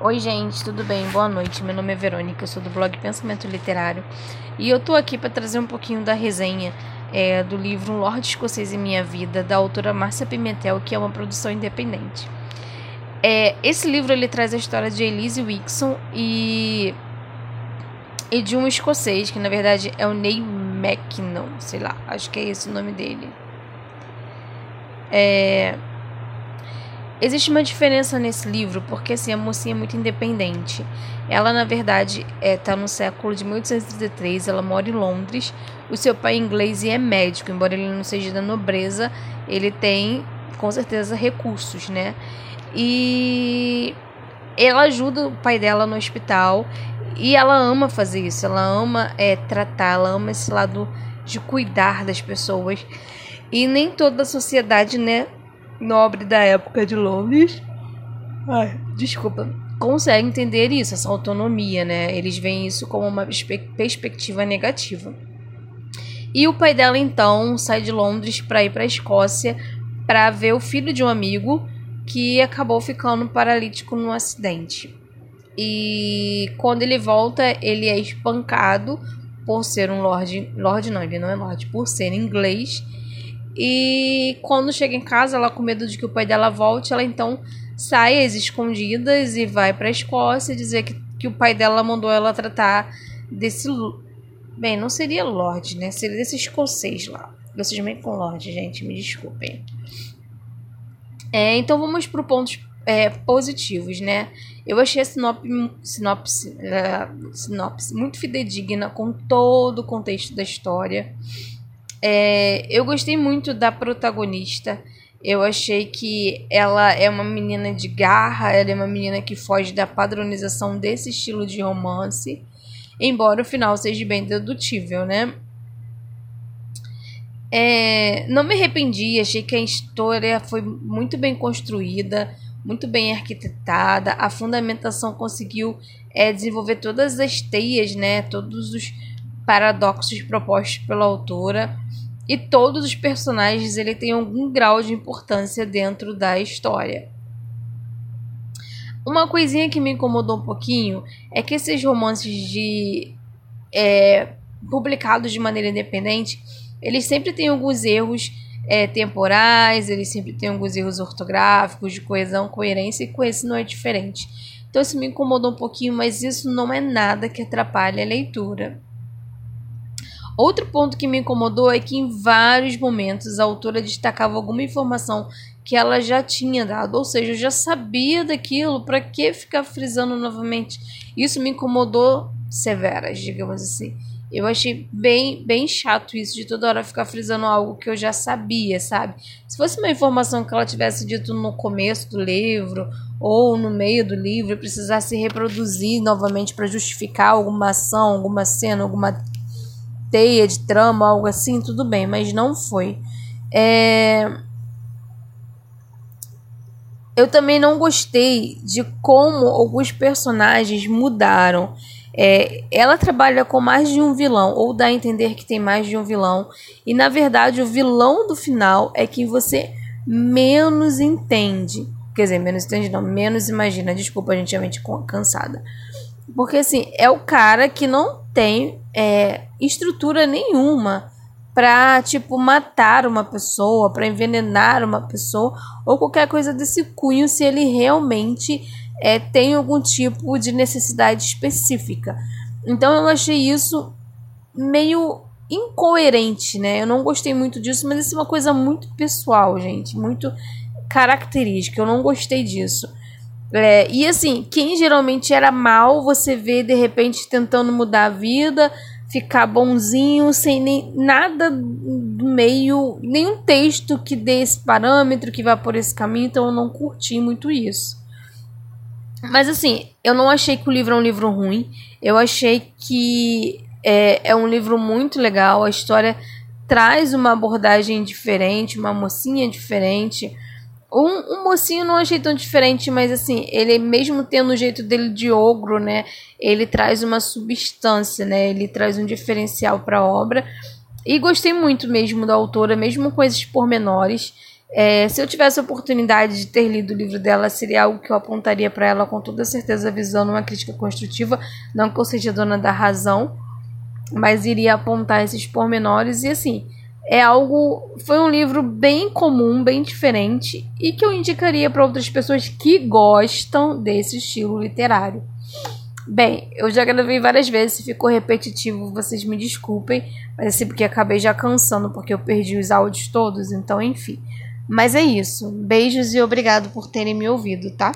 Oi, gente, tudo bem? Boa noite. Meu nome é Verônica, eu sou do blog Pensamento Literário e eu tô aqui para trazer um pouquinho da resenha é, do livro Lorde Escocês em Minha Vida, da autora Márcia Pimentel, que é uma produção independente. É, esse livro ele traz a história de Elise Wixon e, e de um escocês, que na verdade é o Neil Mackinnon, sei lá, acho que é esse o nome dele. É, Existe uma diferença nesse livro, porque assim, a mocinha é muito independente. Ela, na verdade, está é, tá no século de 1833, ela mora em Londres. O seu pai é inglês e é médico, embora ele não seja da nobreza, ele tem, com certeza, recursos, né? E ela ajuda o pai dela no hospital e ela ama fazer isso, ela ama é, tratar, ela ama esse lado de cuidar das pessoas. E nem toda a sociedade, né, nobre da época de Londres. Ai, desculpa. Consegue entender isso, essa autonomia, né? Eles veem isso como uma perspectiva negativa. E o pai dela então sai de Londres para ir para a Escócia para ver o filho de um amigo que acabou ficando paralítico no acidente. E quando ele volta, ele é espancado por ser um lord, lord não, ele não é lord, por ser inglês e quando chega em casa, ela com medo de que o pai dela volte, ela então sai às escondidas e vai para a Escócia dizer que, que o pai dela mandou ela tratar desse. Bem, não seria Lorde, né? Seria desse escocês lá. Vocês meio com Lorde, gente, me desculpem. É, então vamos para pontos é, positivos, né? Eu achei a sinopse, sinopse, uh, sinopse muito fidedigna com todo o contexto da história. É, eu gostei muito da protagonista. Eu achei que ela é uma menina de garra, ela é uma menina que foge da padronização desse estilo de romance, embora o final seja bem dedutível, né? É, não me arrependi, achei que a história foi muito bem construída, muito bem arquitetada, a fundamentação conseguiu é, desenvolver todas as teias, né? Todos os paradoxos propostos pela autora. E todos os personagens ele tem algum grau de importância dentro da história. Uma coisinha que me incomodou um pouquinho é que esses romances de é, publicados de maneira independente, eles sempre têm alguns erros é, temporais, eles sempre têm alguns erros ortográficos, de coesão, coerência, e com esse não é diferente. Então isso me incomodou um pouquinho, mas isso não é nada que atrapalhe a leitura. Outro ponto que me incomodou é que em vários momentos a autora destacava alguma informação que ela já tinha dado, ou seja, eu já sabia daquilo, para que ficar frisando novamente? Isso me incomodou severas, digamos assim. Eu achei bem, bem chato isso de toda hora ficar frisando algo que eu já sabia, sabe? Se fosse uma informação que ela tivesse dito no começo do livro ou no meio do livro, precisasse reproduzir novamente para justificar alguma ação, alguma cena, alguma teia de trama, algo assim, tudo bem, mas não foi. É... Eu também não gostei de como alguns personagens mudaram. É, ela trabalha com mais de um vilão, ou dá a entender que tem mais de um vilão, e na verdade o vilão do final é quem você menos entende. Quer dizer, menos entende, não, menos imagina. Desculpa, gente é mente cansada. Porque assim, é o cara que não tem é, estrutura nenhuma para tipo matar uma pessoa, para envenenar uma pessoa ou qualquer coisa desse cunho se ele realmente é, tem algum tipo de necessidade específica. Então eu achei isso meio incoerente, né? Eu não gostei muito disso, mas isso é uma coisa muito pessoal, gente, muito característica. Eu não gostei disso. É, e assim, quem geralmente era mal, você vê de repente tentando mudar a vida, ficar bonzinho, sem nem nada do meio, nenhum texto que dê esse parâmetro, que vá por esse caminho, então eu não curti muito isso. Mas assim, eu não achei que o livro é um livro ruim, eu achei que é, é um livro muito legal, a história traz uma abordagem diferente, uma mocinha diferente um, um mocinho não achei tão diferente, mas assim, ele mesmo tendo o jeito dele de ogro, né? Ele traz uma substância, né? Ele traz um diferencial para a obra. E gostei muito mesmo da autora, mesmo com esses pormenores É, se eu tivesse a oportunidade de ter lido o livro dela, seria algo que eu apontaria para ela com toda certeza, visando uma crítica construtiva. Não que eu seja dona da razão, mas iria apontar esses pormenores. E assim, é algo. Foi um livro bem comum, bem diferente, e que eu indicaria para outras pessoas que gostam desse estilo literário. Bem, eu já gravei várias vezes, se ficou repetitivo, vocês me desculpem, mas é assim porque acabei já cansando, porque eu perdi os áudios todos, então enfim. Mas é isso. Beijos e obrigado por terem me ouvido, tá?